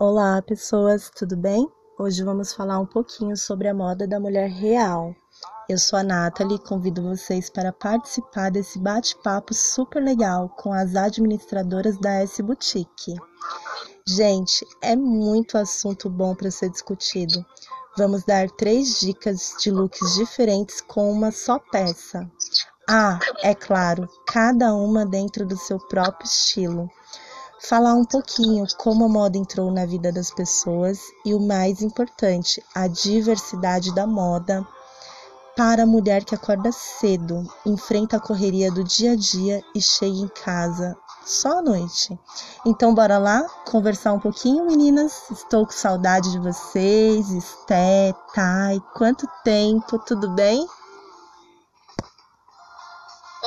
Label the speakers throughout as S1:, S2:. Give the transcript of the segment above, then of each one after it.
S1: Olá, pessoas, tudo bem? Hoje vamos falar um pouquinho sobre a moda da mulher real. Eu sou a Nathalie e convido vocês para participar desse bate-papo super legal com as administradoras da S Boutique. Gente, é muito assunto bom para ser discutido. Vamos dar três dicas de looks diferentes com uma só peça. Ah, é claro, cada uma dentro do seu próprio estilo. Falar um pouquinho como a moda entrou na vida das pessoas e o mais importante, a diversidade da moda para a mulher que acorda cedo, enfrenta a correria do dia a dia e chega em casa só à noite. Então, bora lá conversar um pouquinho, meninas? Estou com saudade de vocês, Esté, Thay. Quanto tempo, tudo bem?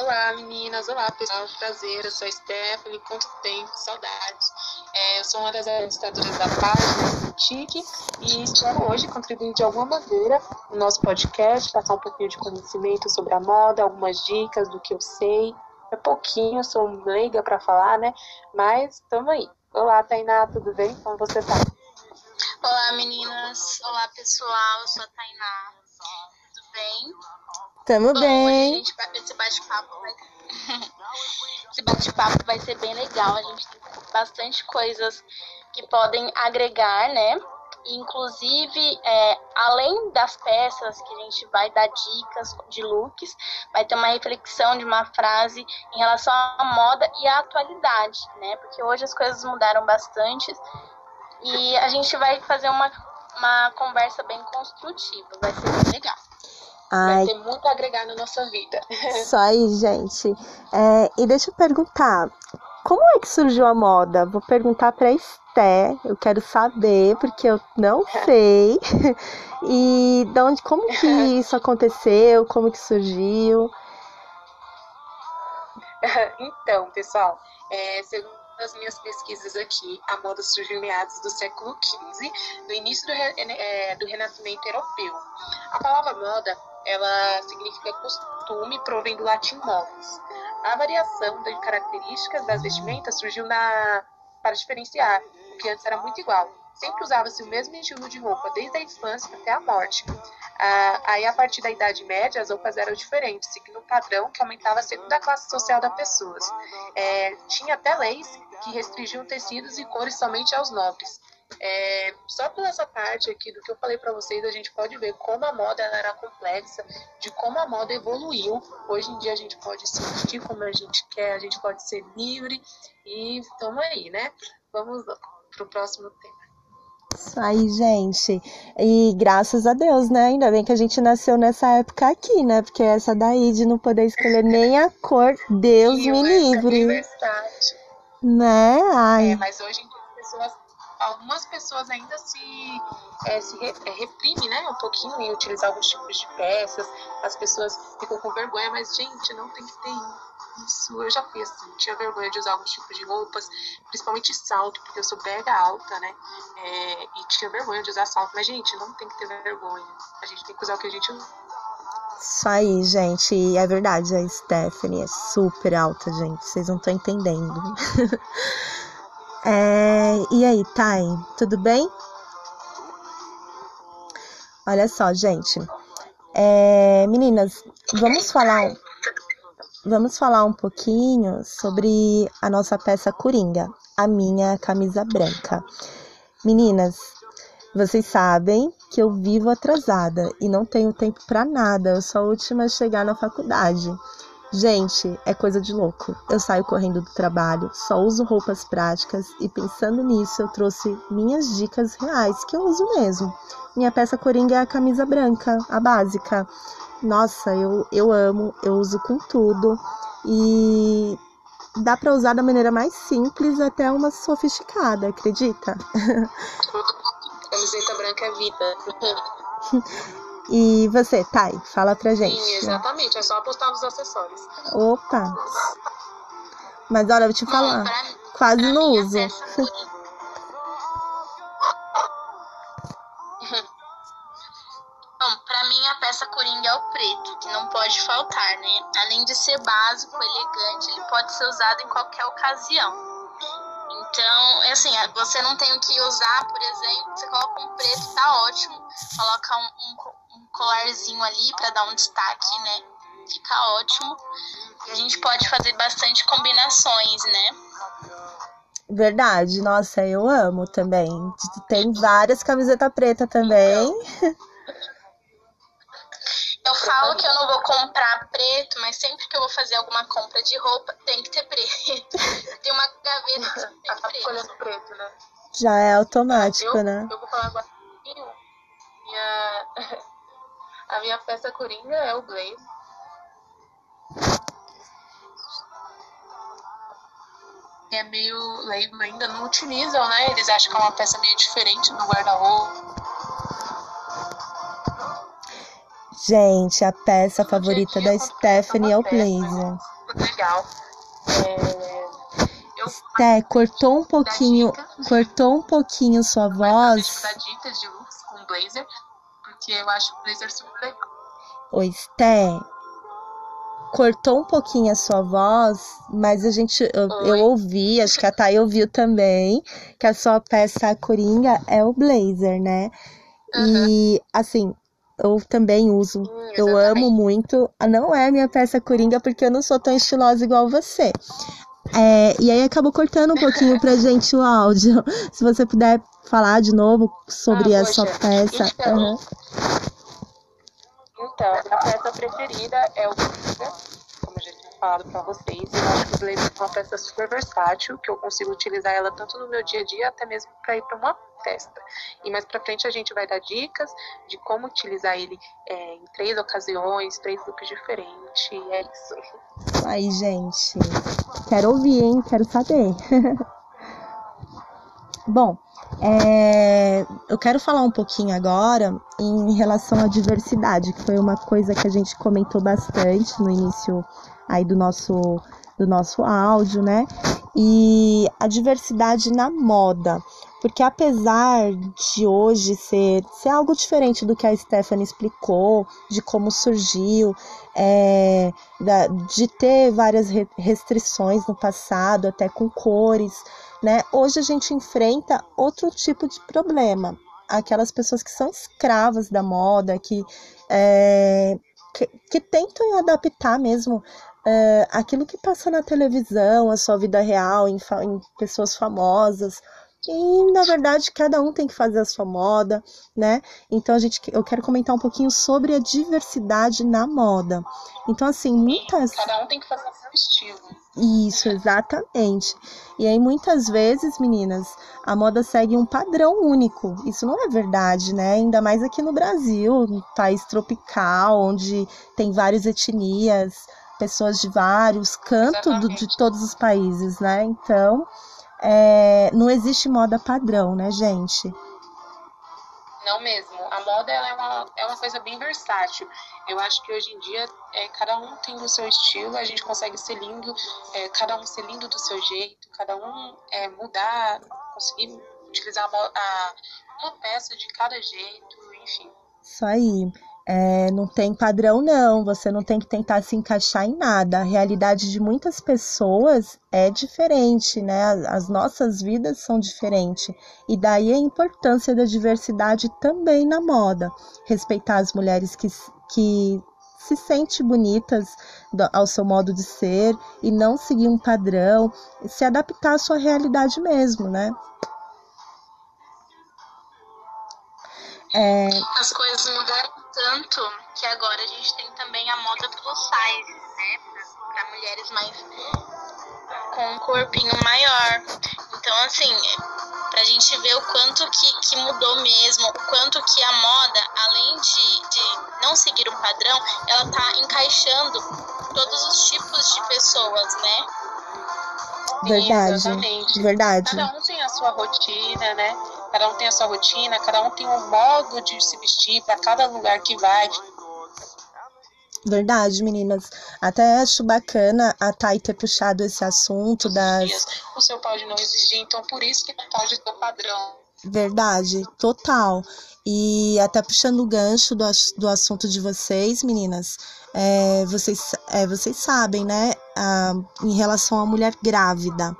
S2: Olá, meninas. Olá, pessoal. Prazer. Eu sou a Stephanie. Quanto tempo, saudades. É, eu sou uma das administradoras da página TIC e espero hoje contribuir de alguma maneira no nosso podcast, passar um pouquinho de conhecimento sobre a moda, algumas dicas do que eu sei. É pouquinho, sou leiga para falar, né? Mas estamos aí. Olá, Tainá, tudo bem? Como você tá?
S3: Olá, meninas. Olá, pessoal. Eu sou a Tainá. Bem?
S1: Tamo
S3: Bom,
S1: bem.
S3: Gente, esse bate-papo vai... esse bate-papo vai ser bem legal. A gente tem bastante coisas que podem agregar, né? Inclusive, é, além das peças que a gente vai dar dicas de looks, vai ter uma reflexão de uma frase em relação à moda e à atualidade, né? Porque hoje as coisas mudaram bastante e a gente vai fazer uma, uma conversa bem construtiva. Vai ser bem legal.
S1: Ai,
S2: Vai ter muito a agregar na nossa vida.
S1: Isso aí, gente. É, e deixa eu perguntar, como é que surgiu a moda? Vou perguntar para Esté, eu quero saber, porque eu não sei. E de onde, como que isso aconteceu? Como que surgiu?
S2: então, pessoal, é, segundo as minhas pesquisas aqui, a moda surgiu em meados do século XV, no início do, re- é, do Renascimento Europeu. A palavra moda, ela significa costume, provém do latim modus. A variação de características das vestimentas surgiu na, para diferenciar, o que antes era muito igual. Sempre usava-se o mesmo estilo de roupa, desde a infância até a morte. Ah, aí, a partir da Idade Média, as roupas eram diferentes, seguindo um padrão que aumentava segundo a classe social das pessoas. É, tinha até leis que restringiam tecidos e cores somente aos nobres. É, só por essa parte aqui do que eu falei para vocês, a gente pode ver como a moda era complexa, de como a moda evoluiu. Hoje em dia a gente pode se vestir como a gente quer, a gente pode ser livre e estamos aí, né? Vamos para o próximo tema.
S1: Isso aí, gente. E graças a Deus, né? Ainda bem que a gente nasceu nessa época aqui, né? Porque essa daí de não poder escolher nem a cor, Deus me livre. Né?
S2: É,
S1: Ai,
S2: mas hoje em dia as pessoas, algumas pessoas ainda se, é, se re, é, reprimem, né, um pouquinho em utilizar alguns tipos de peças. As pessoas ficam com vergonha, mas gente, não tem que ter isso. Eu já fui assim, tinha vergonha de usar alguns tipos de roupas, principalmente salto, porque eu sou mega alta, né? É, e tinha vergonha de usar salto, mas gente, não tem que ter vergonha. A gente tem que usar o que a gente usa.
S1: isso aí, gente. É verdade, a Stephanie é super alta, gente. Vocês não estão entendendo. É, e aí, Thay, tudo bem? Olha só, gente. É, meninas, vamos falar, vamos falar um pouquinho sobre a nossa peça Coringa, a minha camisa branca. Meninas, vocês sabem que eu vivo atrasada e não tenho tempo pra nada. Eu sou a última a chegar na faculdade. Gente, é coisa de louco. Eu saio correndo do trabalho, só uso roupas práticas e pensando nisso, eu trouxe minhas dicas reais que eu uso mesmo. Minha peça coringa é a camisa branca, a básica. Nossa, eu, eu amo, eu uso com tudo e dá pra usar da maneira mais simples até uma sofisticada, acredita?
S2: Camiseta branca é vida.
S1: E você, Thay, fala pra gente.
S2: Sim, exatamente. É só apostar nos acessórios.
S1: Opa! Mas olha, eu vou te
S3: Bom,
S1: falar,
S3: pra,
S1: quase
S3: pra
S1: não uso.
S3: Bom, pra mim a peça coringa é o preto, que não pode faltar, né? Além de ser básico, elegante, ele pode ser usado em qualquer ocasião. Então, assim, você não tem o que usar, por exemplo, você coloca um preto, tá ótimo. Coloca um, um colarzinho ali para dar um destaque, né? Fica ótimo. E a gente pode fazer bastante combinações, né?
S1: Verdade, nossa, eu amo também. Tem várias camisetas preta também.
S3: Eu falo que eu não vou comprar preto, mas sempre que eu vou fazer alguma compra de roupa, tem que ter preto. Tem uma gaveta que tem
S2: preto. escolhendo preto, né?
S1: Já é automático,
S2: eu,
S1: né?
S2: Eu vou falar agora. Minha... A minha peça coringa é o Blaze. É meio leigo ainda, não utilizam, né? Eles acham que é uma peça meio diferente do guarda-roupa.
S1: Gente, a peça favorita da Stephanie é o blazer.
S2: Legal. É...
S1: Sté, cortou um pouquinho, cortou um pouquinho sua voz.
S2: Dicas de looks com blazer, porque eu acho o blazer super legal.
S1: Oi, Sté. Cortou um pouquinho a sua voz, mas a gente, eu, eu ouvi, acho que a Thay ouviu também, que a sua peça coringa é o blazer, né? Uhum. E, assim, eu também uso. Hum, eu amo muito. Não é minha peça coringa porque eu não sou tão estilosa igual você. É, e aí acabou cortando um pouquinho pra gente o áudio. Se você puder falar de novo sobre ah, a sua peça.
S2: Então, uhum. então, a peça preferida é o falado pra vocês. Eu acho que o blazer é uma peça super versátil, que eu consigo utilizar ela tanto no meu dia a dia, até mesmo pra ir pra uma festa. E mais para frente a gente vai dar dicas de como utilizar ele é, em três ocasiões, três looks diferentes. É isso.
S1: Aí, gente, quero ouvir, hein? Quero saber. Bom, é, eu quero falar um pouquinho agora em relação à diversidade, que foi uma coisa que a gente comentou bastante no início aí do nosso do nosso áudio, né? E a diversidade na moda. Porque apesar de hoje ser, ser algo diferente do que a Stephanie explicou, de como surgiu, é, da, de ter várias restrições no passado, até com cores, né? Hoje a gente enfrenta outro tipo de problema. Aquelas pessoas que são escravas da moda, que, é, que, que tentam adaptar mesmo é, aquilo que passa na televisão, a sua vida real, em, em pessoas famosas, e na verdade cada um tem que fazer a sua moda, né? Então a gente eu quero comentar um pouquinho sobre a diversidade na moda. Então assim, muitas
S2: cada um tem que fazer o seu estilo.
S1: Isso, exatamente. E aí muitas vezes, meninas, a moda segue um padrão único. Isso não é verdade, né? Ainda mais aqui no Brasil, um país tropical, onde tem várias etnias, pessoas de vários cantos do, de todos os países, né? Então, é, não existe moda padrão, né, gente?
S2: Não mesmo. A moda é, uma, é uma coisa bem versátil. Eu acho que hoje em dia é, cada um tem o seu estilo, a gente consegue ser lindo, é, cada um ser lindo do seu jeito, cada um é, mudar, conseguir utilizar a, a, uma peça de cada jeito, enfim.
S1: Isso aí. É, não tem padrão, não. Você não tem que tentar se encaixar em nada. A realidade de muitas pessoas é diferente, né? As nossas vidas são diferentes. E daí a importância da diversidade também na moda. Respeitar as mulheres que, que se sentem bonitas ao seu modo de ser e não seguir um padrão, se adaptar à sua realidade mesmo, né?
S3: É... As coisas mudaram tanto que agora a gente tem também a moda plus size, né? Para mulheres mais com um corpinho maior. Então, assim, pra gente ver o quanto que, que mudou mesmo, o quanto que a moda, além de, de não seguir um padrão, ela tá encaixando todos os tipos de pessoas, né?
S1: Verdade. Exatamente. Verdade.
S2: Cada um tem a sua rotina, né? Cada um tem a sua rotina, cada um tem um modo de se vestir para cada lugar que vai.
S1: Verdade, meninas. Até acho bacana a Thay ter puxado esse assunto das.
S2: O seu pode não exigir, então por isso que não pode ter padrão.
S1: Verdade, total. E até puxando o gancho do, do assunto de vocês, meninas, é, vocês, é, vocês sabem, né, a, em relação à mulher grávida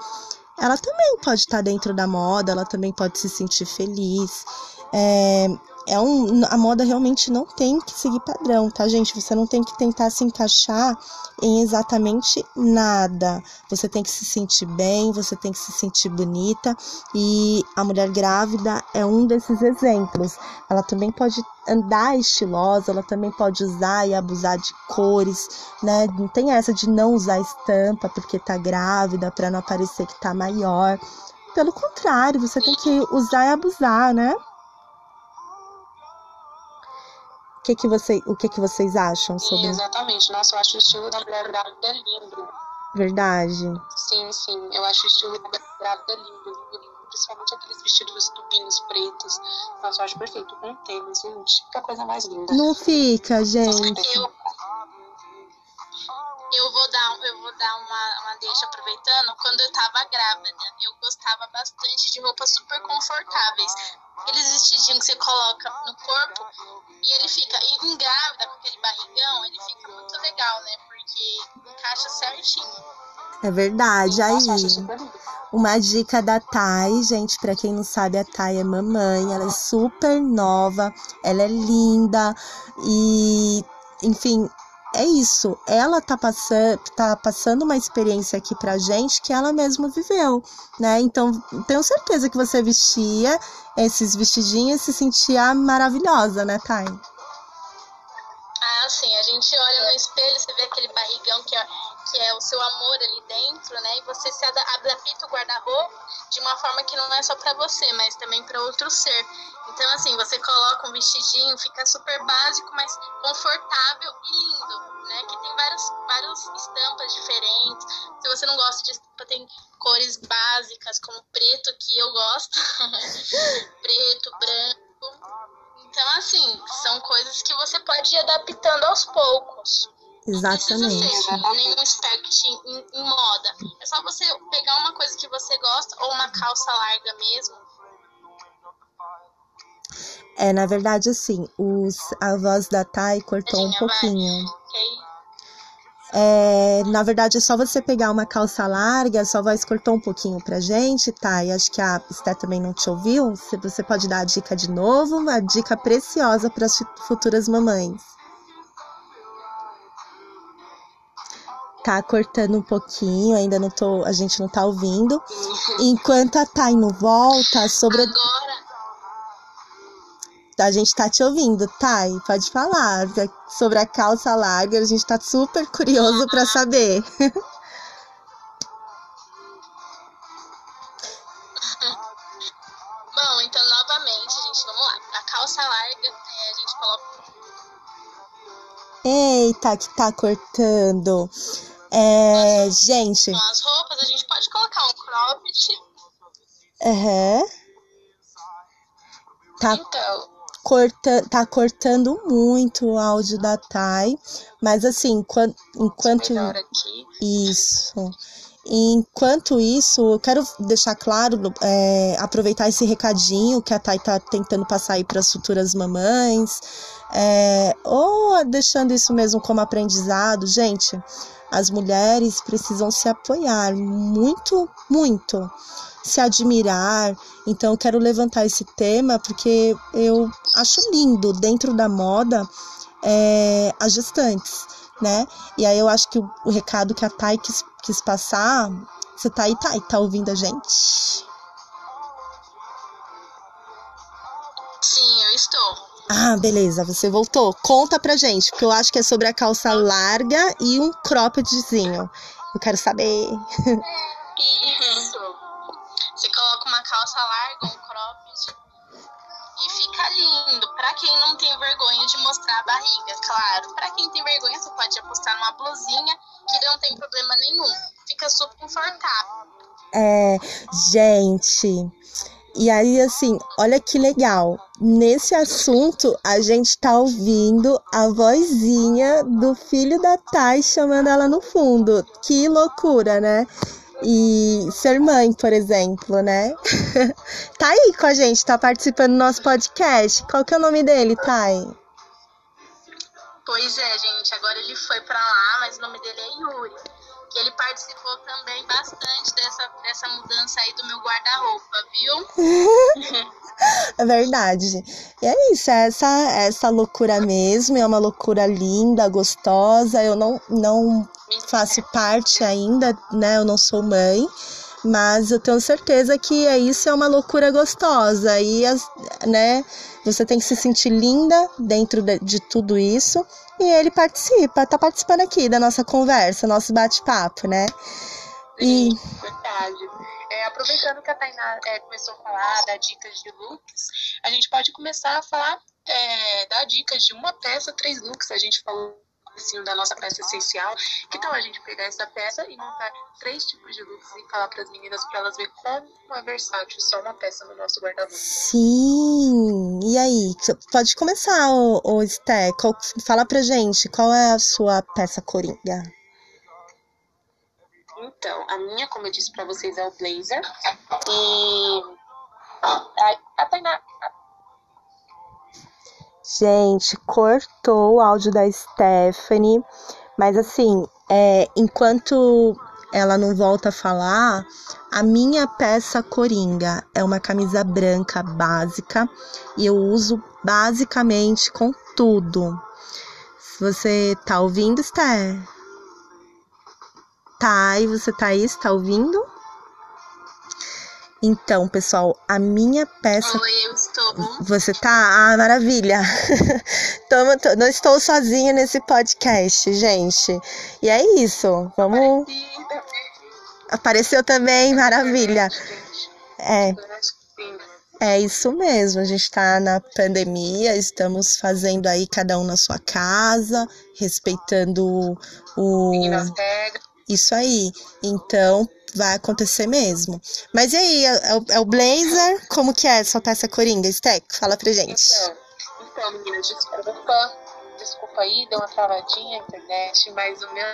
S1: ela também pode estar tá dentro da moda, ela também pode se sentir feliz. É, é um, a moda realmente não tem que seguir padrão, tá, gente? Você não tem que tentar se encaixar em exatamente nada. Você tem que se sentir bem, você tem que se sentir bonita e a mulher grávida é um desses exemplos. Ela também pode andar estilosa, ela também pode usar e abusar de cores, né? Não tem essa de não usar estampa porque tá grávida para não parecer que tá maior. Pelo contrário, você tem que usar e abusar, né? Que que você, o que, que vocês acham sobre?
S2: Exatamente. Nossa, eu acho o estilo da mulher grávida lindo.
S1: Verdade.
S2: Sim, sim. Eu acho o estilo da mulher grávida lindo, lindo, lindo. Principalmente aqueles vestidos tubinhos pretos. Nossa, eu acho perfeito. Com tênis, gente. Fica a coisa mais linda.
S1: Não fica, gente.
S3: Eu, eu vou dar, eu vou dar uma, uma deixa aproveitando. Quando eu tava grávida, eu gostava bastante de roupas super confortáveis. Aqueles vestidinhos que você coloca no corpo e ele fica grávida com aquele barrigão, ele fica muito legal, né? Porque encaixa certinho.
S1: É verdade. Aí, uma dica da Thay, gente, para quem não sabe, a Thay é mamãe, ela é super nova, ela é linda e, enfim, é isso. Ela tá passando, tá passando uma experiência aqui pra gente que ela mesma viveu, né? Então, tenho certeza que você vestia esses vestidinhos e se sentia maravilhosa, né, Thay?
S3: Ah, sim. A gente olha no espelho, você vê aquele barrigão que é, que é o seu amor ali dentro, né? E você se adapta o guarda-roupa de uma forma que não é só para você, mas também para outro ser. Então, assim, você coloca um vestidinho, fica super básico, mas confortável você não gosta de estampa, tem cores básicas, como preto, que eu gosto. preto, branco. Então, assim, são coisas que você pode ir adaptando aos poucos.
S1: Exatamente. Não
S3: precisa nenhum expert em, em, moda. É só você pegar uma coisa que você gosta, ou uma calça larga mesmo,
S1: é, na verdade, assim, os, a voz da Thay cortou um pouquinho. É, na verdade, é só você pegar uma calça larga, sua voz cortou um pouquinho pra gente, tá? E acho que a Esté também não te ouviu. Você pode dar a dica de novo, uma dica preciosa para as futuras mamães. Tá cortando um pouquinho, ainda não tô, a gente não tá ouvindo. Enquanto a Thay não volta sobre.
S3: Agora
S1: a gente tá te ouvindo, Thay. Pode falar sobre a calça larga. A gente tá super curioso para saber.
S3: Bom, então novamente, gente, vamos lá. A calça larga, é, a gente coloca.
S1: Eita, que tá cortando. É, gente.
S3: Com as roupas, a gente pode colocar um cropped.
S1: Aham. Uhum.
S3: Tá. Então,
S1: corta, tá cortando muito o áudio da Thay, mas assim, enquanto, enquanto isso, enquanto isso, eu quero deixar claro, é, aproveitar esse recadinho que a Thay tá tentando passar aí para as futuras mamães, é, ou deixando isso mesmo como aprendizado, gente. As mulheres precisam se apoiar muito, muito se admirar. Então, quero levantar esse tema porque eu acho lindo dentro da moda é, as gestantes, né? E aí eu acho que o, o recado que a Thay quis, quis passar. Você tá aí, Thay? Tá ouvindo a gente? Ah, beleza, você voltou. Conta pra gente, porque eu acho que é sobre a calça larga e um croppedzinho. Eu quero saber.
S3: Isso. Você coloca uma calça larga, um cropped e fica lindo. Para quem não tem vergonha de mostrar a barriga, claro. Para quem tem vergonha, você pode apostar numa blusinha que não tem problema nenhum. Fica super confortável.
S1: É, gente. E aí, assim, olha que legal. Nesse assunto, a gente tá ouvindo a vozinha do filho da Thay chamando ela no fundo. Que loucura, né? e ser mãe, por exemplo, né? tá aí com a gente, tá participando do nosso podcast. Qual que é o nome dele, Thay?
S3: Pois é, gente, agora ele foi para lá, mas o nome dele é Yuri. Que ele participou também bastante dessa, dessa mudança aí do meu guarda-roupa, viu?
S1: é verdade. E é isso, é essa, é essa loucura mesmo, é uma loucura linda, gostosa. Eu não, não faço parte ainda, né? Eu não sou mãe, mas eu tenho certeza que é isso, é uma loucura gostosa. E, as, né, você tem que se sentir linda dentro de, de tudo isso e ele participa, tá participando aqui da nossa conversa, nosso bate-papo, né?
S2: E... verdade. É, aproveitando que a Tainá é, começou a falar da dicas de looks, a gente pode começar a falar, é, dar dicas de uma peça, três looks. A gente falou assim, da nossa peça essencial. Que tal a gente pegar essa peça e montar três tipos de looks e falar para as meninas para elas verem como é versátil só uma peça no nosso guarda-roupa?
S1: Sim! E aí, pode começar, o, o Sté. Fala pra gente qual é a sua peça coringa.
S2: Então, a minha, como eu disse para vocês, é o blazer. E a, a Tainá,
S1: Gente, cortou o áudio da Stephanie, mas assim, é, enquanto ela não volta a falar, a minha peça coringa é uma camisa branca básica e eu uso basicamente com tudo. Você tá ouvindo, Esther? Tá, e você tá aí, está ouvindo? Então, pessoal, a minha peça.
S3: Oi, eu estou.
S1: Você tá? Ah, maravilha! Tamo, tô, não estou sozinha nesse podcast, gente. E é isso. Vamos. Apareceu também, maravilha. É. É isso mesmo, a gente está na pandemia, estamos fazendo aí cada um na sua casa, respeitando o. Isso aí. Então, vai acontecer mesmo. Mas e aí, é, o, é o blazer? Como que é soltar essa coringa? Stack, fala pra gente.
S2: Então, então meninas, desculpa. Desculpa aí, deu uma travadinha a internet, mas o meu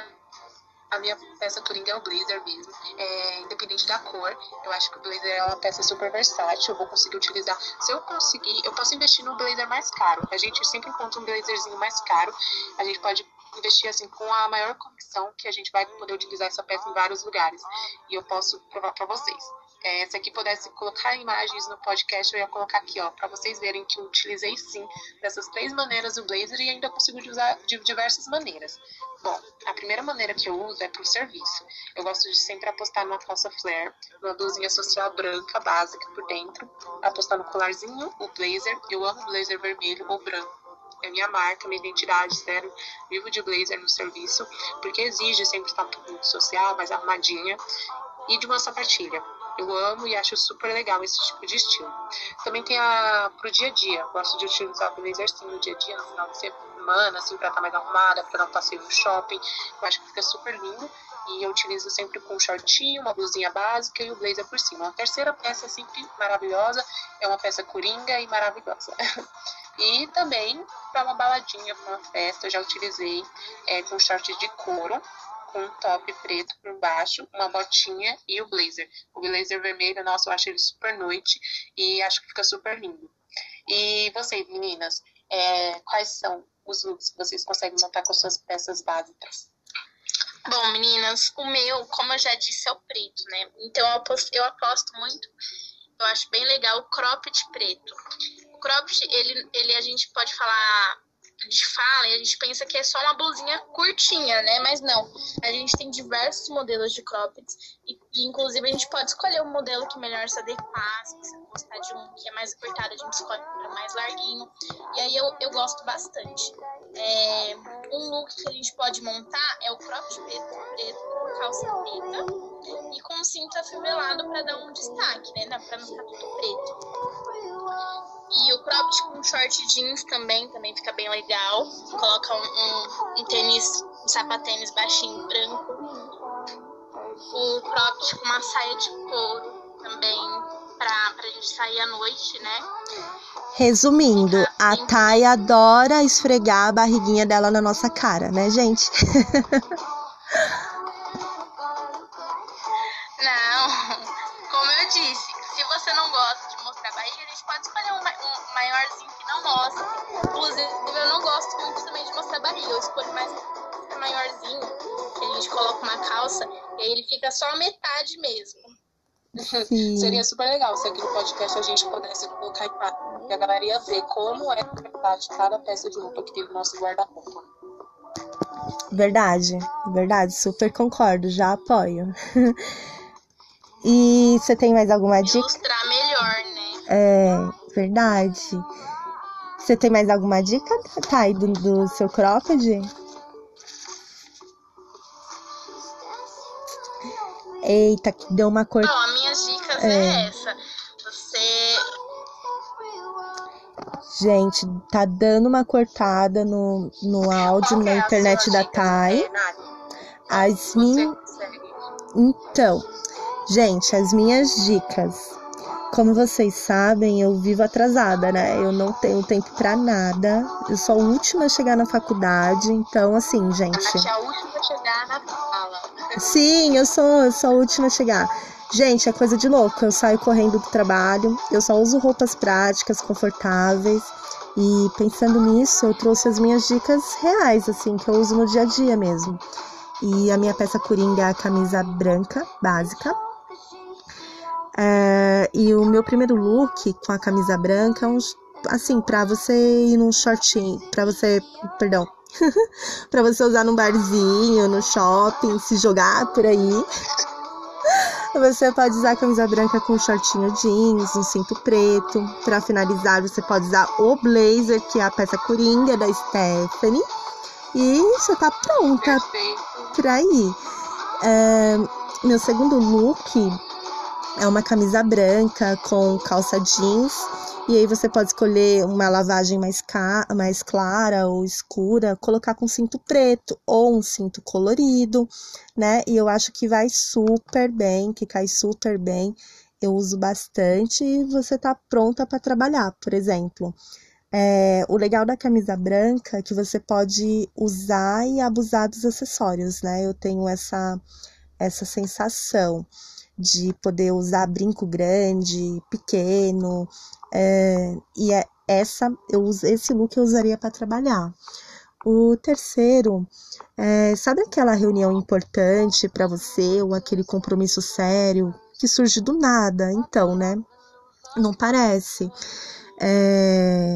S2: a minha peça coringa é o blazer mesmo. É, independente da cor, eu acho que o blazer é uma peça super versátil. Eu vou conseguir utilizar. Se eu conseguir, eu posso investir no blazer mais caro. A gente sempre encontra um blazerzinho mais caro. A gente pode investir assim com a maior convicção que a gente vai poder utilizar essa peça em vários lugares. E eu posso provar para vocês. É, se aqui pudesse colocar imagens no podcast, eu ia colocar aqui, ó, para vocês verem que eu utilizei sim dessas três maneiras o blazer e ainda consigo usar de diversas maneiras. Bom, a primeira maneira que eu uso é para o serviço. Eu gosto de sempre apostar numa calça flare, numa blusinha social branca básica por dentro, apostar no colarzinho, o blazer. Eu amo blazer vermelho ou branco é minha marca, minha identidade, sério. Vivo de blazer no serviço, porque exige sempre estar muito social, mais arrumadinha. E de uma sapatilha. Eu amo e acho super legal esse tipo de estilo. Também tem a pro dia a dia. Gosto de utilizar o blazer sim no dia a dia, no final de semana, assim, pra estar mais arrumada, pra não passeio no shopping. Eu acho que fica super lindo. E eu utilizo sempre com um shortinho, uma blusinha básica e o blazer por cima. A terceira peça é sempre maravilhosa, é uma peça coringa e maravilhosa. E também para uma baladinha, para uma festa, eu já utilizei é, com short de couro, com um top preto por baixo, uma botinha e o blazer. O blazer vermelho, nossa, eu acho ele super noite e acho que fica super lindo. E vocês, meninas, é, quais são os looks que vocês conseguem montar com suas peças básicas?
S3: Bom, meninas, o meu, como eu já disse, é o preto, né? Então eu aposto, eu aposto muito, eu acho bem legal o cropped preto. O cropped, ele, ele a gente pode falar gente fala e a gente pensa que é só uma blusinha curtinha, né? Mas não. A gente tem diversos modelos de croppeds e, e inclusive a gente pode escolher um modelo que melhor se adequar. Se você gostar de um que é mais apertado, a gente escolhe para mais larguinho. E aí eu, eu gosto bastante. É, um look que a gente pode montar é o cropped preto, preto com calça preta e com cinto afivelado para dar um destaque, né? Para não ficar tudo preto. E o cropped com short jeans também, também fica bem legal. Coloca um, um, um tênis, um sapatênis baixinho branco. O cropped com uma saia de couro também pra, pra gente sair à noite, né?
S1: Resumindo, a Thay adora esfregar a barriguinha dela na nossa cara, né, gente?
S2: Sim. Seria super legal se aqui no podcast a gente pudesse colocar em prática, e a galera ia ver como é a verdade cada peça de roupa que tem no nosso guarda-roupa.
S1: Verdade, verdade, super concordo, já apoio. e você tem mais alguma dica?
S3: Ilustrar melhor, né?
S1: É, verdade. Você tem mais alguma dica, Thay, do, do seu cropped? Eita, que deu uma cor.
S3: Não, é. é essa. Você.
S1: Gente, tá dando uma cortada no, no áudio na é internet da Thay. As minhas. Então, gente, as minhas dicas. Como vocês sabem, eu vivo atrasada, né? Eu não tenho tempo para nada. Eu sou a última a chegar na faculdade, então assim, gente.
S3: A é a última a chegar na.
S1: Sim, eu sou, eu sou a última a chegar. Gente, é coisa de louco. Eu saio correndo do trabalho, eu só uso roupas práticas, confortáveis. E pensando nisso, eu trouxe as minhas dicas reais, assim, que eu uso no dia a dia mesmo. E a minha peça coringa é a camisa branca, básica, é, e o meu primeiro look com a camisa branca é um, assim, pra você ir num shortinho, pra você, perdão, pra você usar num barzinho, no shopping, se jogar por aí. Você pode usar a camisa branca com shortinho jeans, um cinto preto. Para finalizar, você pode usar o blazer, que é a peça coringa da Stephanie. E você tá pronta pra ir. É, meu segundo look é uma camisa branca com calça jeans. E aí você pode escolher uma lavagem mais, mais clara ou escura, colocar com cinto preto ou um cinto colorido, né? E eu acho que vai super bem, que cai super bem. Eu uso bastante e você tá pronta para trabalhar, por exemplo. É, o legal da camisa branca é que você pode usar e abusar dos acessórios, né? Eu tenho essa, essa sensação de poder usar brinco grande, pequeno, é, e é essa eu esse look eu usaria para trabalhar. O terceiro, é, sabe aquela reunião importante para você ou aquele compromisso sério que surge do nada? Então, né? Não parece. É,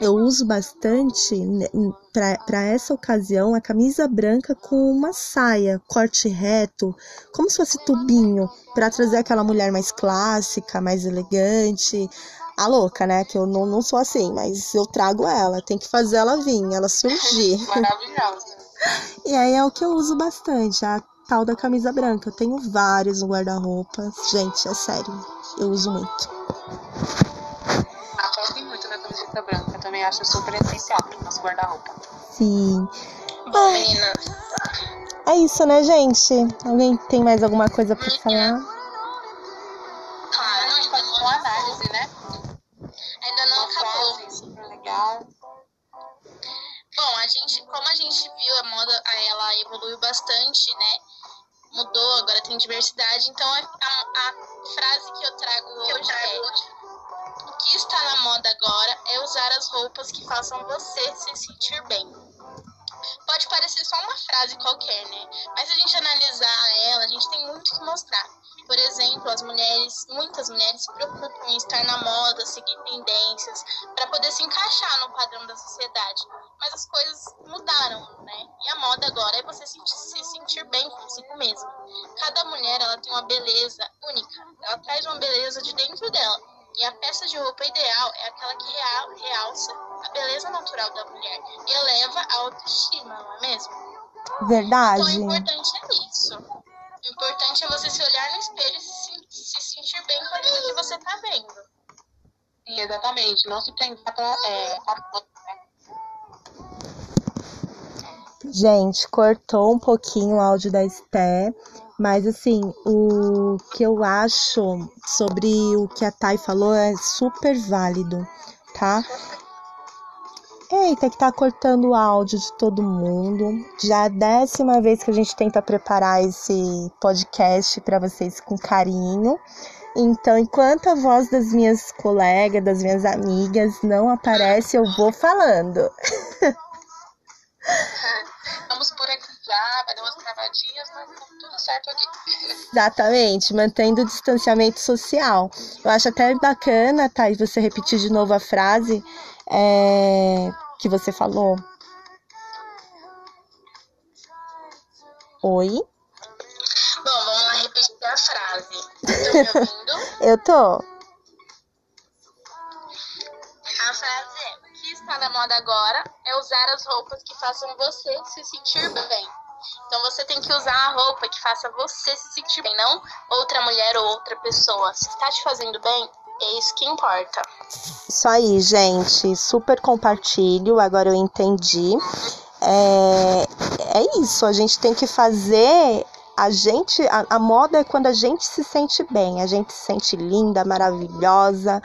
S1: eu uso bastante né, para essa ocasião a camisa branca com uma saia, corte reto, como se fosse tubinho, para trazer aquela mulher mais clássica, mais elegante. A louca, né? Que eu não, não sou assim, mas eu trago ela, tem que fazer ela vir, ela surgir.
S3: Maravilhosa.
S1: e aí é o que eu uso bastante, a tal da camisa branca. Eu tenho vários no guarda-roupa. Gente, é sério, eu uso muito
S2: camiseta branca. Também acho super essencial para nosso guarda-roupa.
S1: Sim.
S3: Bom, meninas.
S1: É isso, né, gente? Alguém tem mais alguma coisa para falar?
S3: Claro, a gente pode uma análise, né? Ainda não acabou.
S2: super legal.
S3: Bom, a gente, como a gente viu, a moda ela evoluiu bastante, né? Mudou, agora tem diversidade. Então a, a, a frase que eu trago hoje eu trago é que está na moda agora é usar as roupas que façam você se sentir bem. Pode parecer só uma frase qualquer, né? Mas a gente analisar ela, a gente tem muito que mostrar. Por exemplo, as mulheres, muitas mulheres se preocupam em estar na moda, seguir tendências, para poder se encaixar no padrão da sociedade. Mas as coisas mudaram, né? E a moda agora é você se, se sentir bem consigo mesma. Cada mulher, ela tem uma beleza única. Ela traz uma beleza de dentro dela e a peça de roupa ideal é aquela que real, realça a beleza natural da mulher e eleva a autoestima, não é mesmo?
S1: Verdade.
S3: Então, o importante é isso. O importante é você se olhar no espelho e se, se sentir bem com aquilo que você está vendo.
S2: Sim, exatamente. Não se prender para é,
S1: Gente, cortou um pouquinho o áudio da Esté, mas assim, o que eu acho sobre o que a Thay falou é super válido, tá? Eita, que tá cortando o áudio de todo mundo. Já é a décima vez que a gente tenta preparar esse podcast para vocês com carinho. Então, enquanto a voz das minhas colegas, das minhas amigas não aparece, eu vou falando.
S3: Vamos
S2: gaguejar, vai dar umas travadinhas, mas tá tudo certo aqui.
S1: Exatamente, mantendo o distanciamento social. Eu acho até bacana, Thais, você repetir de novo a frase é, que você falou. Oi?
S3: Bom, vamos lá repetir a frase. Estão me ouvindo?
S1: Eu tô.
S3: A frase é: o que está na moda agora usar as roupas que façam você se sentir bem. Então você tem que usar a roupa que faça você se sentir bem, não outra mulher ou outra pessoa. Se está te fazendo bem, é isso que importa.
S1: Isso aí, gente. Super compartilho. Agora eu entendi. É, é isso. A gente tem que fazer. A gente, a, a moda é quando a gente se sente bem, a gente se sente linda, maravilhosa,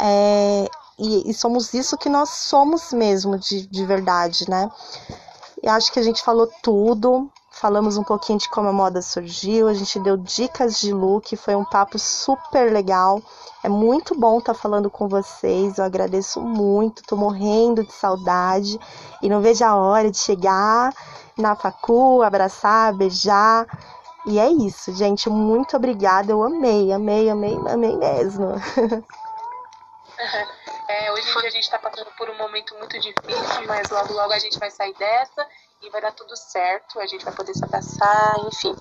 S1: é, e, e, somos isso que nós somos mesmo, de, de verdade, né? E acho que a gente falou tudo, falamos um pouquinho de como a moda surgiu, a gente deu dicas de look, foi um papo super legal. É muito bom estar tá falando com vocês, eu agradeço muito, tô morrendo de saudade e não vejo a hora de chegar na facu, abraçar, beijar. E é isso, gente, muito obrigada, eu amei, amei, amei, amei mesmo.
S2: É, hoje em dia a gente está passando por um momento muito difícil, mas logo logo a gente vai sair dessa e vai dar tudo certo, a gente vai poder se abraçar, enfim.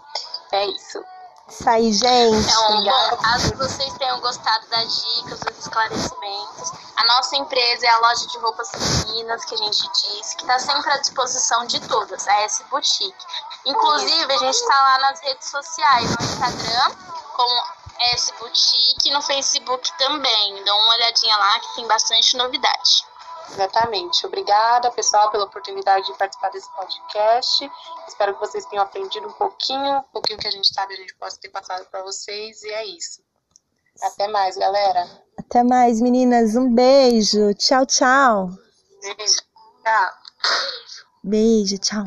S2: É isso.
S1: Isso aí, gente.
S3: Então, bom, caso vocês tenham gostado das dicas, dos esclarecimentos, a nossa empresa é a loja de roupas femininas que a gente disse, que está sempre à disposição de todas, a S Boutique. Inclusive, a gente está lá nas redes sociais, no Instagram, com S Boutique e no Facebook também. Dá uma olhadinha lá que tem bastante novidade.
S2: Exatamente. Obrigada, pessoal, pela oportunidade de participar desse podcast. Espero que vocês tenham aprendido um pouquinho, um pouquinho que a gente sabe a gente possa ter passado para vocês e é isso. Até mais, galera.
S1: Até mais, meninas. Um beijo. Tchau, tchau.
S2: Beijo. Tchau.
S1: Beijo, tchau.